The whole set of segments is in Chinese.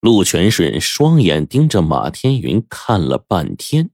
陆全顺双眼盯着马天云看了半天，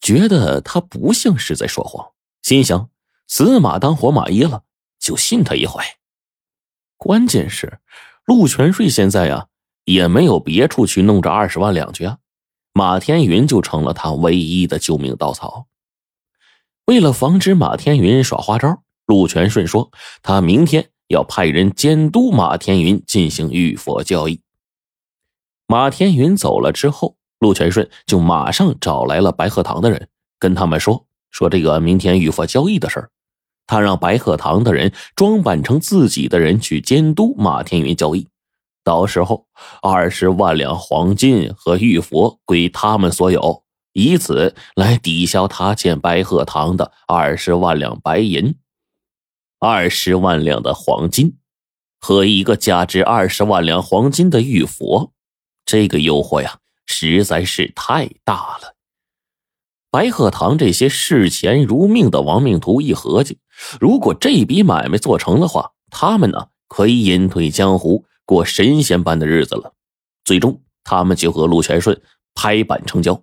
觉得他不像是在说谎，心想：死马当活马医了，就信他一回。关键是，陆全顺现在呀，也没有别处去弄这二十万两去啊，马天云就成了他唯一的救命稻草。为了防止马天云耍花招，陆全顺说，他明天要派人监督马天云进行玉佛交易。马天云走了之后，陆全顺就马上找来了白鹤堂的人，跟他们说说这个明天玉佛交易的事儿。他让白鹤堂的人装扮成自己的人去监督马天云交易，到时候二十万两黄金和玉佛归他们所有，以此来抵消他欠白鹤堂的二十万两白银。二十万两的黄金和一个价值二十万两黄金的玉佛。这个诱惑呀，实在是太大了。白鹤堂这些视钱如命的亡命徒一合计，如果这笔买卖做成的话，他们呢可以隐退江湖，过神仙般的日子了。最终，他们就和陆全顺拍板成交。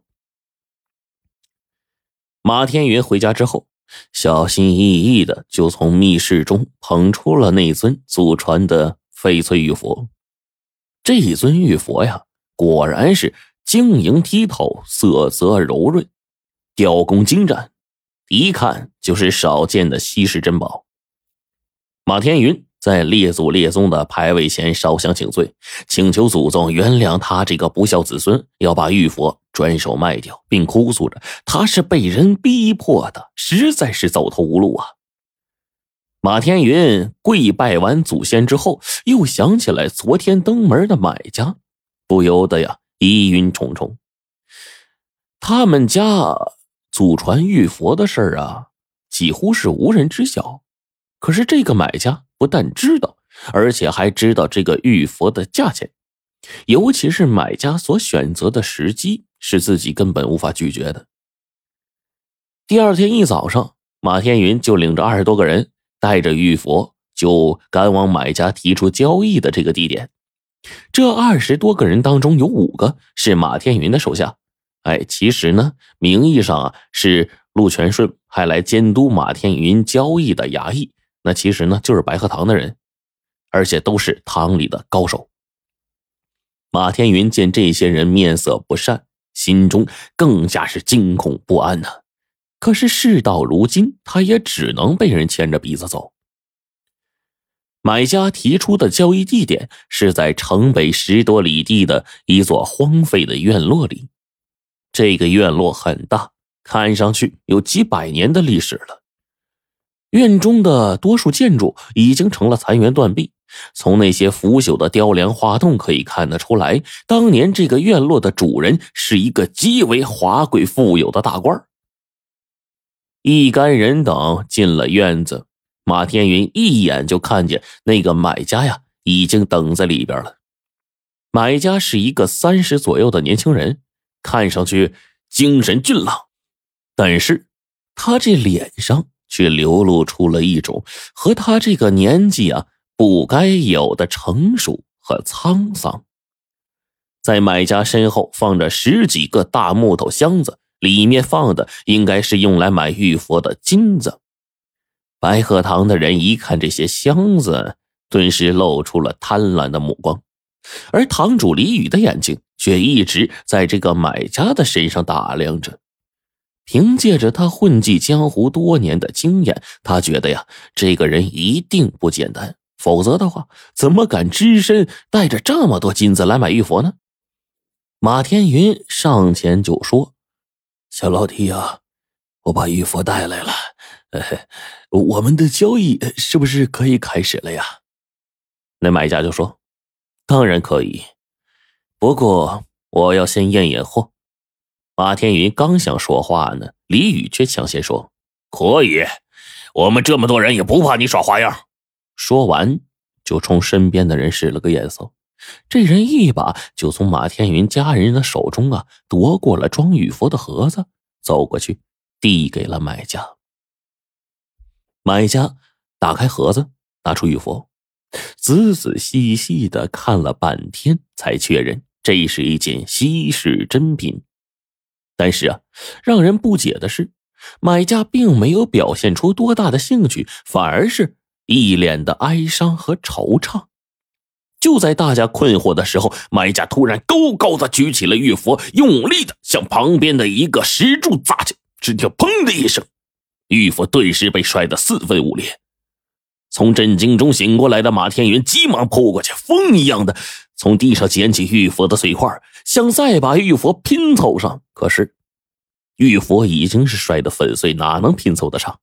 马天云回家之后，小心翼翼的就从密室中捧出了那尊祖传的翡翠玉佛。这一尊玉佛呀。果然是晶莹剔透，色泽柔润，雕工精湛，一看就是少见的稀世珍宝。马天云在列祖列宗的牌位前烧香请罪，请求祖宗原谅他这个不孝子孙，要把玉佛转手卖掉，并哭诉着他是被人逼迫的，实在是走投无路啊。马天云跪拜完祖先之后，又想起来昨天登门的买家。不由得呀，疑云重重。他们家祖传玉佛的事儿啊，几乎是无人知晓。可是这个买家不但知道，而且还知道这个玉佛的价钱，尤其是买家所选择的时机，是自己根本无法拒绝的。第二天一早上，马天云就领着二十多个人，带着玉佛，就赶往买家提出交易的这个地点。这二十多个人当中，有五个是马天云的手下。哎，其实呢，名义上啊是陆全顺派来监督马天云交易的衙役，那其实呢就是白鹤堂的人，而且都是堂里的高手。马天云见这些人面色不善，心中更加是惊恐不安呐。可是事到如今，他也只能被人牵着鼻子走。买家提出的交易地点是在城北十多里地的一座荒废的院落里。这个院落很大，看上去有几百年的历史了。院中的多数建筑已经成了残垣断壁，从那些腐朽的雕梁画栋可以看得出来，当年这个院落的主人是一个极为华贵富有的大官。一干人等进了院子。马天云一眼就看见那个买家呀，已经等在里边了。买家是一个三十左右的年轻人，看上去精神俊朗，但是他这脸上却流露出了一种和他这个年纪啊不该有的成熟和沧桑。在买家身后放着十几个大木头箱子，里面放的应该是用来买玉佛的金子。白鹤堂的人一看这些箱子，顿时露出了贪婪的目光，而堂主李宇的眼睛却一直在这个买家的身上打量着。凭借着他混迹江湖多年的经验，他觉得呀，这个人一定不简单，否则的话，怎么敢只身带着这么多金子来买玉佛呢？马天云上前就说：“小老弟呀，我把玉佛带来了。”我们的交易是不是可以开始了呀？那买家就说：“当然可以，不过我要先验验货。”马天云刚想说话呢，李宇却抢先说：“可以，我们这么多人也不怕你耍花样。”说完就冲身边的人使了个眼色，这人一把就从马天云家人的手中啊夺过了装玉佛的盒子，走过去递给了买家。买家打开盒子，拿出玉佛，仔仔细细的看了半天，才确认这是一件稀世珍品。但是啊，让人不解的是，买家并没有表现出多大的兴趣，反而是一脸的哀伤和惆怅。就在大家困惑的时候，买家突然高高的举起了玉佛，用力的向旁边的一个石柱砸去。只听“砰”的一声，玉佛顿时被摔得四分五裂。从震惊中醒过来的马天云急忙扑过去，风一样的从地上捡起玉佛的碎块，想再把玉佛拼凑上。可是，玉佛已经是摔得粉碎，哪能拼凑得上？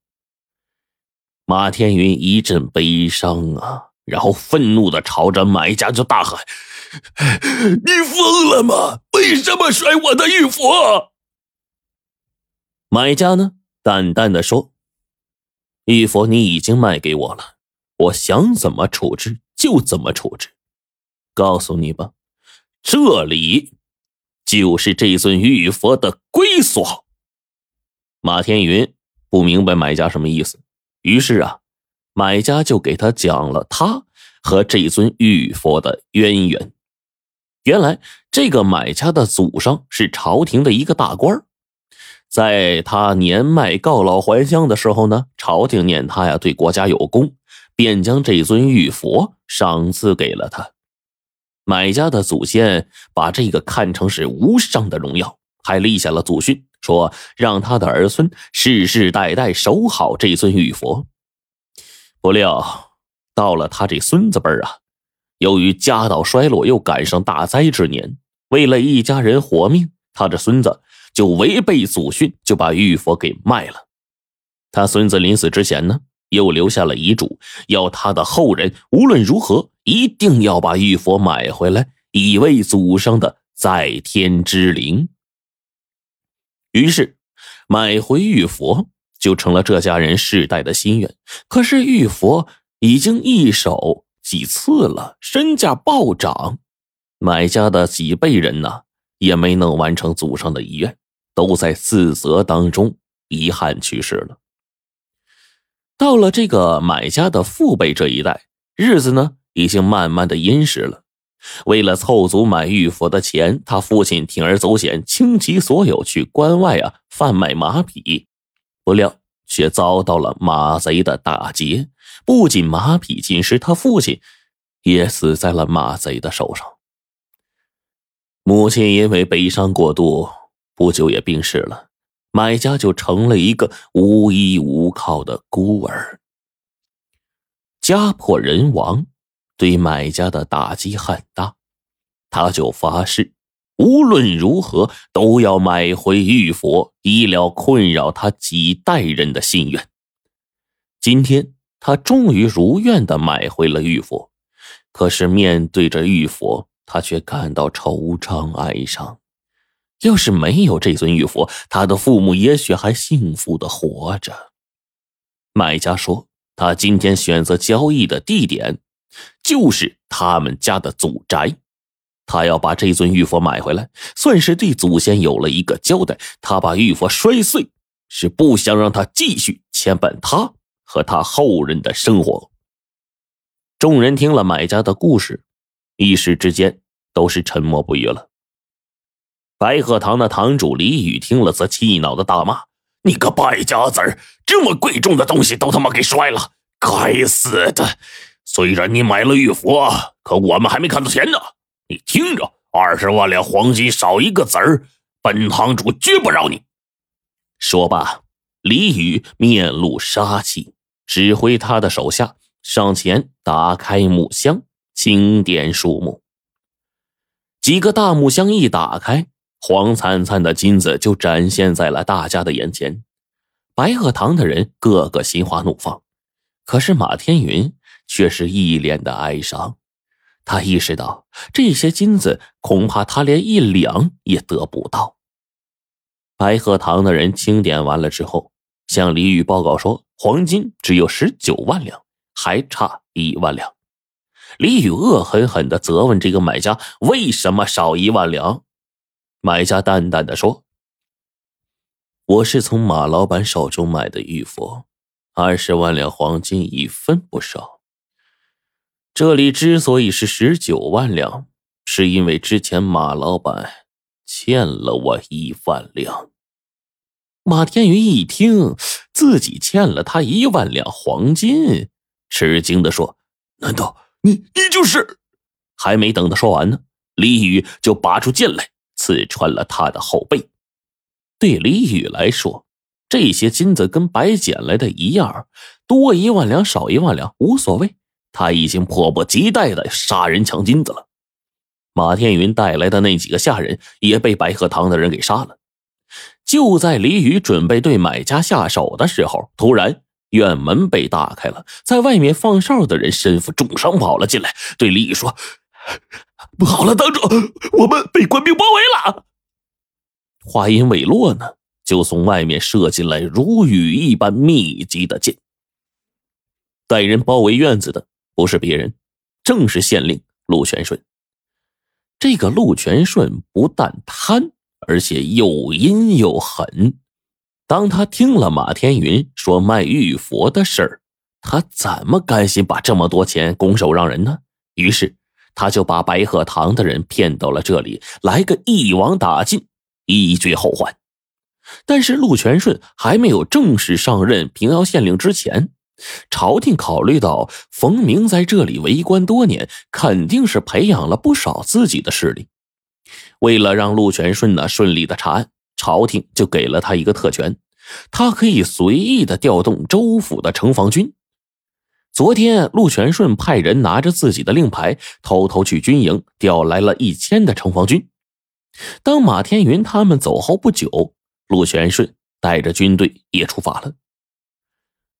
马天云一阵悲伤啊！然后愤怒的朝着买家就大喊：“你疯了吗？为什么摔我的玉佛？”买家呢，淡淡的说：“玉佛你已经卖给我了，我想怎么处置就怎么处置。告诉你吧，这里就是这尊玉佛的归所。”马天云不明白买家什么意思，于是啊。买家就给他讲了他和这尊玉佛的渊源。原来这个买家的祖上是朝廷的一个大官在他年迈告老还乡的时候呢，朝廷念他呀对国家有功，便将这尊玉佛赏赐给了他。买家的祖先把这个看成是无上的荣耀，还立下了祖训，说让他的儿孙世世代代守好这尊玉佛。不料，到了他这孙子辈儿啊，由于家道衰落，又赶上大灾之年，为了一家人活命，他这孙子就违背祖训，就把玉佛给卖了。他孙子临死之前呢，又留下了遗嘱，要他的后人无论如何一定要把玉佛买回来，以慰祖上的在天之灵。于是，买回玉佛。就成了这家人世代的心愿。可是玉佛已经一手几次了，身价暴涨，买家的几辈人呢也没能完成祖上的遗愿，都在自责当中遗憾去世了。到了这个买家的父辈这一代，日子呢已经慢慢的殷实了。为了凑足买玉佛的钱，他父亲铤而走险，倾其所有去关外啊贩卖马匹。不料却遭到了马贼的打劫，不仅马匹尽失，他父亲也死在了马贼的手上。母亲因为悲伤过度，不久也病逝了，买家就成了一个无依无靠的孤儿。家破人亡，对买家的打击很大，他就发誓。无论如何都要买回玉佛，以了困扰他几代人的心愿。今天他终于如愿的买回了玉佛，可是面对着玉佛，他却感到惆怅哀伤。要是没有这尊玉佛，他的父母也许还幸福的活着。买家说，他今天选择交易的地点，就是他们家的祖宅。他要把这尊玉佛买回来，算是对祖先有了一个交代。他把玉佛摔碎，是不想让他继续牵绊他和他后人的生活。众人听了买家的故事，一时之间都是沉默不语了。白鹤堂的堂主李宇听了，则气恼的大骂：“你个败家子儿，这么贵重的东西都他妈给摔了！该死的！虽然你买了玉佛，可我们还没看到钱呢。”你听着，二十万两黄金少一个子儿，本堂主绝不饶你。说罢，李宇面露杀气，指挥他的手下上前打开木箱，清点数目。几个大木箱一打开，黄灿灿的金子就展现在了大家的眼前。白鹤堂的人个个心花怒放，可是马天云却是一脸的哀伤。他意识到这些金子恐怕他连一两也得不到。白鹤堂的人清点完了之后，向李宇报告说：“黄金只有十九万两，还差一万两。”李宇恶狠狠地责问这个买家：“为什么少一万两？”买家淡淡的说：“我是从马老板手中买的玉佛，二十万两黄金一分不少。”这里之所以是十九万两，是因为之前马老板欠了我一万两。马天云一听自己欠了他一万两黄金，吃惊的说：“难道你你就是？”还没等他说完呢，李宇就拔出剑来，刺穿了他的后背。对李宇来说，这些金子跟白捡来的一样，多一万两少一万两无所谓。他已经迫不及待的杀人抢金子了。马天云带来的那几个下人也被白鹤堂的人给杀了。就在李宇准备对买家下手的时候，突然院门被打开了，在外面放哨的人身负重伤跑了进来，对李宇说：“不好了，当主，我们被官兵包围了。”话音未落呢，就从外面射进来如雨一般密集的箭。带人包围院子的不是别人，正是县令陆全顺。这个陆全顺不但贪。而且又阴又狠。当他听了马天云说卖玉佛的事儿，他怎么甘心把这么多钱拱手让人呢？于是他就把白鹤堂的人骗到了这里，来个一网打尽，以绝后患。但是陆全顺还没有正式上任平遥县令之前，朝廷考虑到冯明在这里为官多年，肯定是培养了不少自己的势力。为了让陆全顺呢顺利的查案，朝廷就给了他一个特权，他可以随意的调动州府的城防军。昨天，陆全顺派人拿着自己的令牌，偷偷去军营调来了一千的城防军。当马天云他们走后不久，陆全顺带着军队也出发了。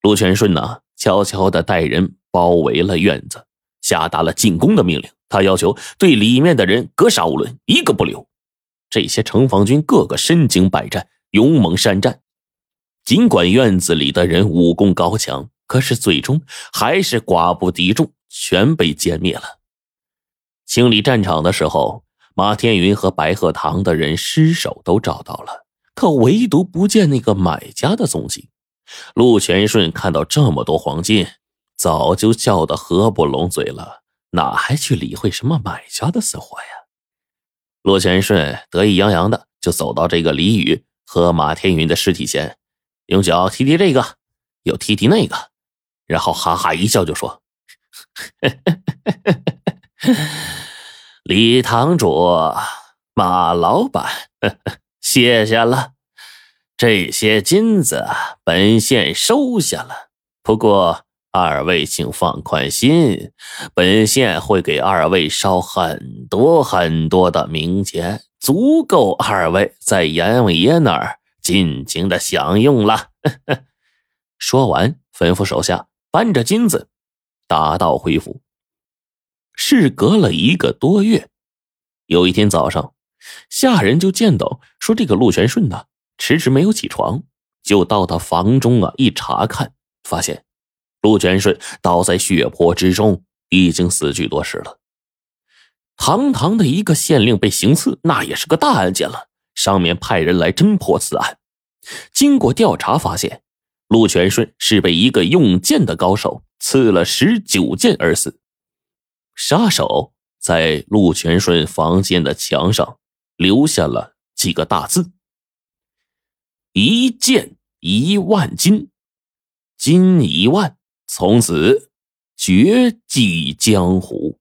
陆全顺呢，悄悄的带人包围了院子，下达了进攻的命令。他要求对里面的人格杀勿论，一个不留。这些城防军个个身经百战，勇猛善战。尽管院子里的人武功高强，可是最终还是寡不敌众，全被歼灭了。清理战场的时候，马天云和白鹤堂的人尸首都找到了，可唯独不见那个买家的踪迹。陆全顺看到这么多黄金，早就笑得合不拢嘴了。哪还去理会什么买家的死活呀？陆全顺得意洋洋的就走到这个李宇和马天云的尸体前，用脚踢踢这个，又踢踢那个，然后哈哈一笑就说：“李堂主，马老板，谢谢了，这些金子本县收下了，不过。”二位请放宽心，本县会给二位烧很多很多的冥钱，足够二位在阎王爷那儿尽情的享用了。说完，吩咐手下搬着金子，打道回府。事隔了一个多月，有一天早上，下人就见到说这个陆全顺呢迟迟没有起床，就到他房中啊一查看，发现。陆全顺倒在血泊之中，已经死去多时了。堂堂的一个县令被行刺，那也是个大案件了。上面派人来侦破此案，经过调查发现，陆全顺是被一个用剑的高手刺了十九剑而死。杀手在陆全顺房间的墙上留下了几个大字：“一剑一万金，金一万。”从此绝迹江湖。